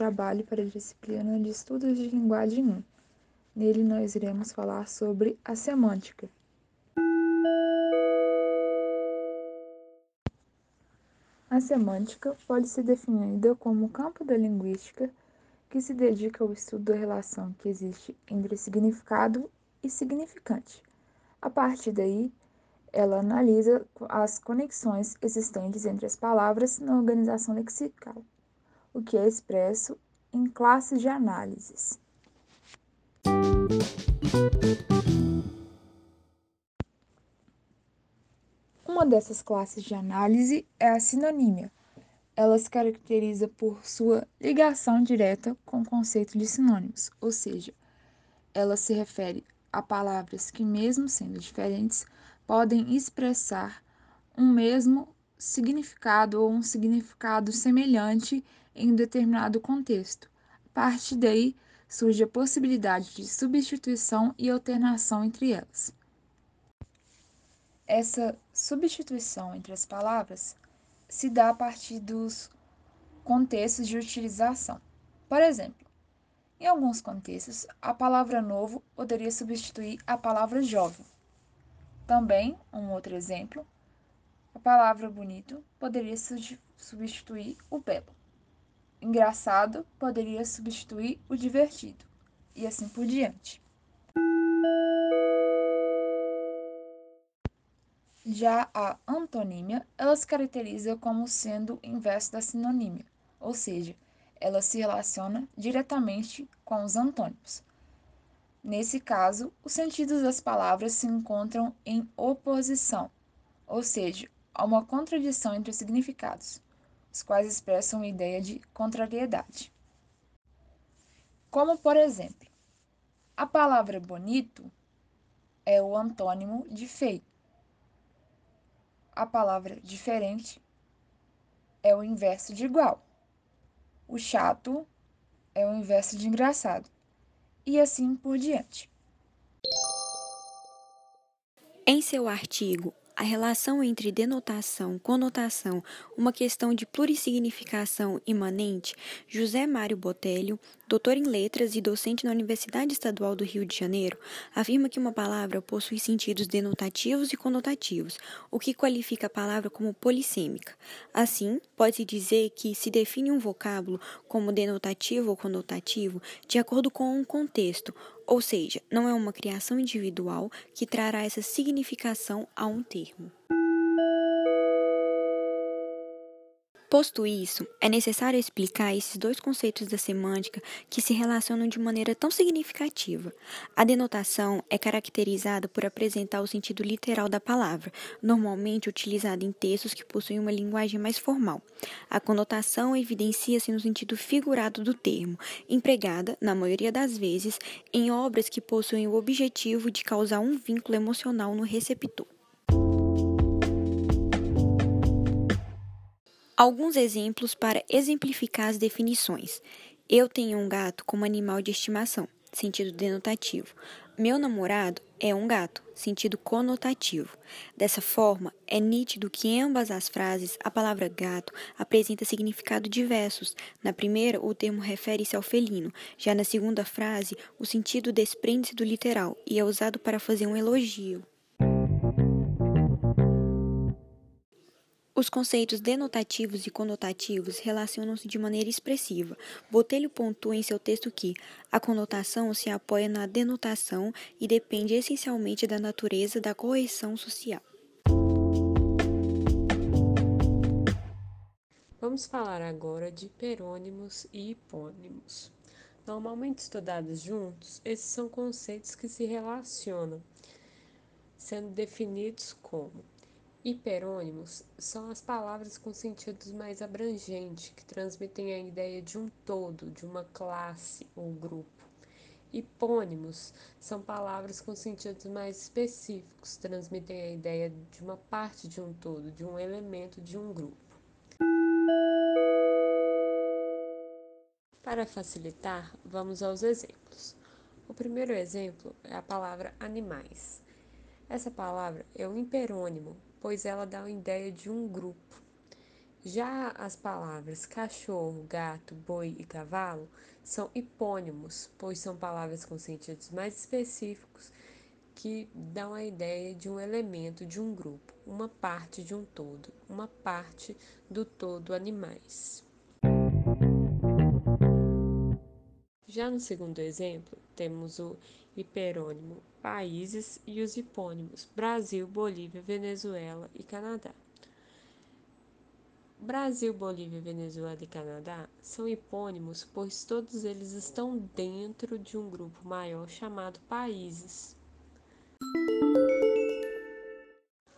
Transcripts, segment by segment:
trabalho para a disciplina de Estudos de Linguagem 1. Nele nós iremos falar sobre a semântica. A semântica pode ser definida como o campo da linguística que se dedica ao estudo da relação que existe entre significado e significante. A partir daí, ela analisa as conexões existentes entre as palavras na organização lexical o que é expresso em classes de análises. Uma dessas classes de análise é a sinonímia. Ela se caracteriza por sua ligação direta com o conceito de sinônimos, ou seja, ela se refere a palavras que, mesmo sendo diferentes, podem expressar um mesmo significado ou um significado semelhante em um determinado contexto. A partir daí, surge a possibilidade de substituição e alternação entre elas. Essa substituição entre as palavras se dá a partir dos contextos de utilização. Por exemplo, em alguns contextos, a palavra novo poderia substituir a palavra jovem. Também, um outro exemplo, a palavra bonito poderia substituir o belo engraçado poderia substituir o divertido, e assim por diante. Já a antonímia, ela se caracteriza como sendo o inverso da sinonímia, ou seja, ela se relaciona diretamente com os antônimos. Nesse caso, os sentidos das palavras se encontram em oposição, ou seja, há uma contradição entre os significados os quais expressam a ideia de contrariedade. Como, por exemplo, a palavra bonito é o antônimo de feio. A palavra diferente é o inverso de igual. O chato é o inverso de engraçado. E assim por diante. Em seu artigo a relação entre denotação, conotação, uma questão de plurissignificação imanente, José Mário Botelho, doutor em letras e docente na Universidade Estadual do Rio de Janeiro, afirma que uma palavra possui sentidos denotativos e conotativos, o que qualifica a palavra como polissêmica. Assim, pode-se dizer que se define um vocábulo como denotativo ou conotativo de acordo com um contexto, ou seja, não é uma criação individual que trará essa significação a um termo. Posto isso, é necessário explicar esses dois conceitos da semântica que se relacionam de maneira tão significativa. A denotação é caracterizada por apresentar o sentido literal da palavra, normalmente utilizada em textos que possuem uma linguagem mais formal. A conotação evidencia-se no sentido figurado do termo, empregada, na maioria das vezes, em obras que possuem o objetivo de causar um vínculo emocional no receptor. Alguns exemplos para exemplificar as definições. Eu tenho um gato como animal de estimação, sentido denotativo. Meu namorado é um gato, sentido conotativo. Dessa forma, é nítido que em ambas as frases a palavra gato apresenta significado diversos. Na primeira, o termo refere-se ao felino, já na segunda frase, o sentido desprende-se do literal e é usado para fazer um elogio. Os conceitos denotativos e conotativos relacionam-se de maneira expressiva. Botelho pontua em seu texto que a conotação se apoia na denotação e depende essencialmente da natureza da correção social. Vamos falar agora de hiperônimos e hipônimos. Normalmente estudados juntos, esses são conceitos que se relacionam, sendo definidos como Hiperônimos são as palavras com sentidos mais abrangentes, que transmitem a ideia de um todo, de uma classe ou grupo. Hipônimos são palavras com sentidos mais específicos, transmitem a ideia de uma parte de um todo, de um elemento de um grupo. Para facilitar, vamos aos exemplos. O primeiro exemplo é a palavra animais. Essa palavra é um hiperônimo, pois ela dá a ideia de um grupo. Já as palavras cachorro, gato, boi e cavalo são hipônimos, pois são palavras com sentidos mais específicos que dão a ideia de um elemento de um grupo, uma parte de um todo, uma parte do todo animais. Já no segundo exemplo, temos o hiperônimo países e os hipônimos Brasil, Bolívia, Venezuela e Canadá. Brasil, Bolívia, Venezuela e Canadá são hipônimos, pois todos eles estão dentro de um grupo maior chamado países.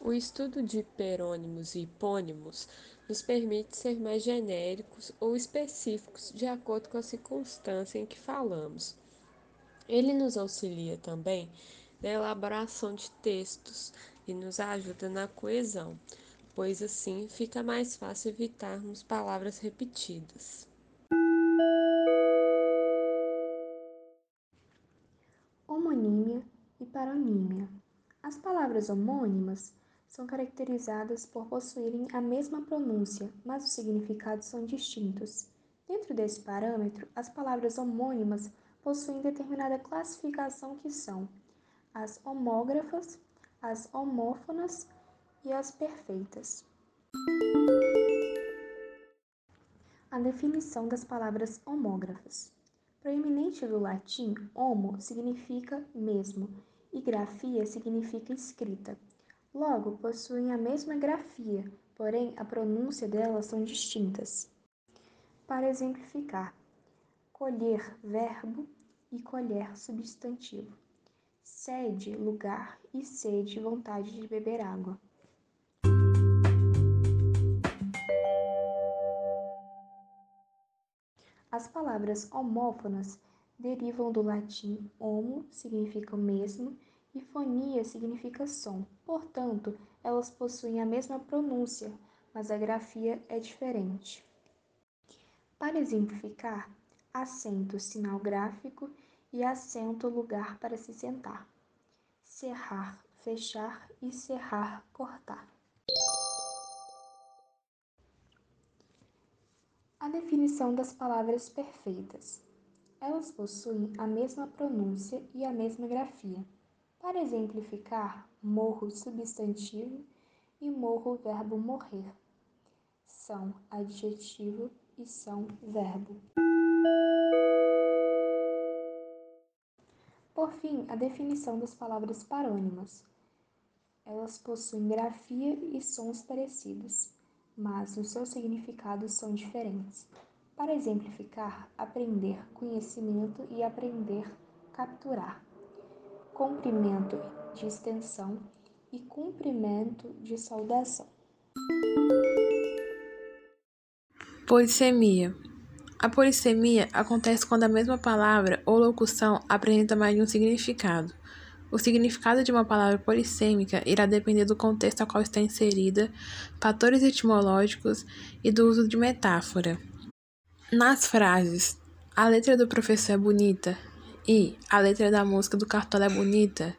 O estudo de hiperônimos e hipônimos nos permite ser mais genéricos ou específicos de acordo com a circunstância em que falamos. Ele nos auxilia também na elaboração de textos e nos ajuda na coesão pois assim fica mais fácil evitarmos palavras repetidas. Homonímia e paronímia. As palavras homônimas são caracterizadas por possuírem a mesma pronúncia, mas os significados são distintos. Dentro desse parâmetro, as palavras homônimas possuem determinada classificação que são as homógrafas, as homófonas e as perfeitas. A definição das palavras homógrafas. Proeminente do latim, homo significa mesmo e grafia significa escrita. Logo, possuem a mesma grafia, porém a pronúncia delas são distintas. Para exemplificar, colher verbo e colher substantivo. Sede, lugar e sede, vontade de beber água. As palavras homófonas derivam do latim homo, significa mesmo, e fonia significa som. Portanto, elas possuem a mesma pronúncia, mas a grafia é diferente. Para exemplificar, acento sinal gráfico e acento lugar para se sentar. Cerrar, fechar e cerrar, cortar. A definição das palavras perfeitas. Elas possuem a mesma pronúncia e a mesma grafia. Para exemplificar, morro substantivo e morro verbo morrer. São adjetivo e são verbo. Por fim, a definição das palavras parônimas. Elas possuem grafia e sons parecidos mas os seus significados são diferentes. Para exemplificar, aprender conhecimento e aprender capturar, comprimento de extensão e cumprimento de saudação. Polissemia. A polissemia acontece quando a mesma palavra ou locução apresenta mais de um significado. O significado de uma palavra polissêmica irá depender do contexto a qual está inserida, fatores etimológicos e do uso de metáfora. Nas frases, a letra do professor é bonita e a letra da música do cartola é bonita,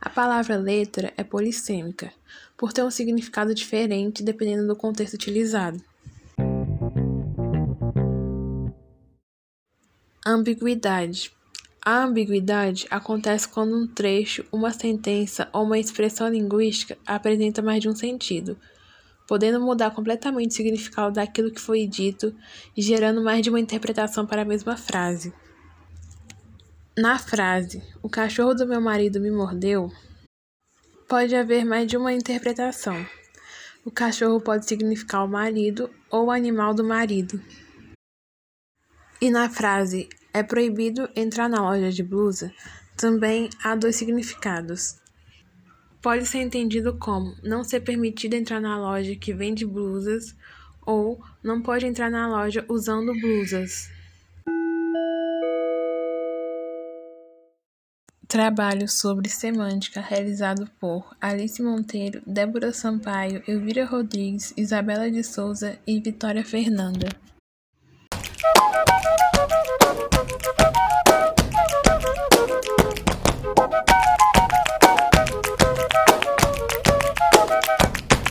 a palavra letra é polissêmica, por ter um significado diferente dependendo do contexto utilizado. Ambiguidade. A ambiguidade acontece quando um trecho, uma sentença ou uma expressão linguística apresenta mais de um sentido, podendo mudar completamente o significado daquilo que foi dito e gerando mais de uma interpretação para a mesma frase. Na frase, o cachorro do meu marido me mordeu, pode haver mais de uma interpretação. O cachorro pode significar o marido ou o animal do marido. E na frase, é proibido entrar na loja de blusa, também há dois significados. Pode ser entendido como não ser permitido entrar na loja que vende blusas ou não pode entrar na loja usando blusas. Trabalho sobre semântica realizado por Alice Monteiro, Débora Sampaio, Elvira Rodrigues, Isabela de Souza e Vitória Fernanda.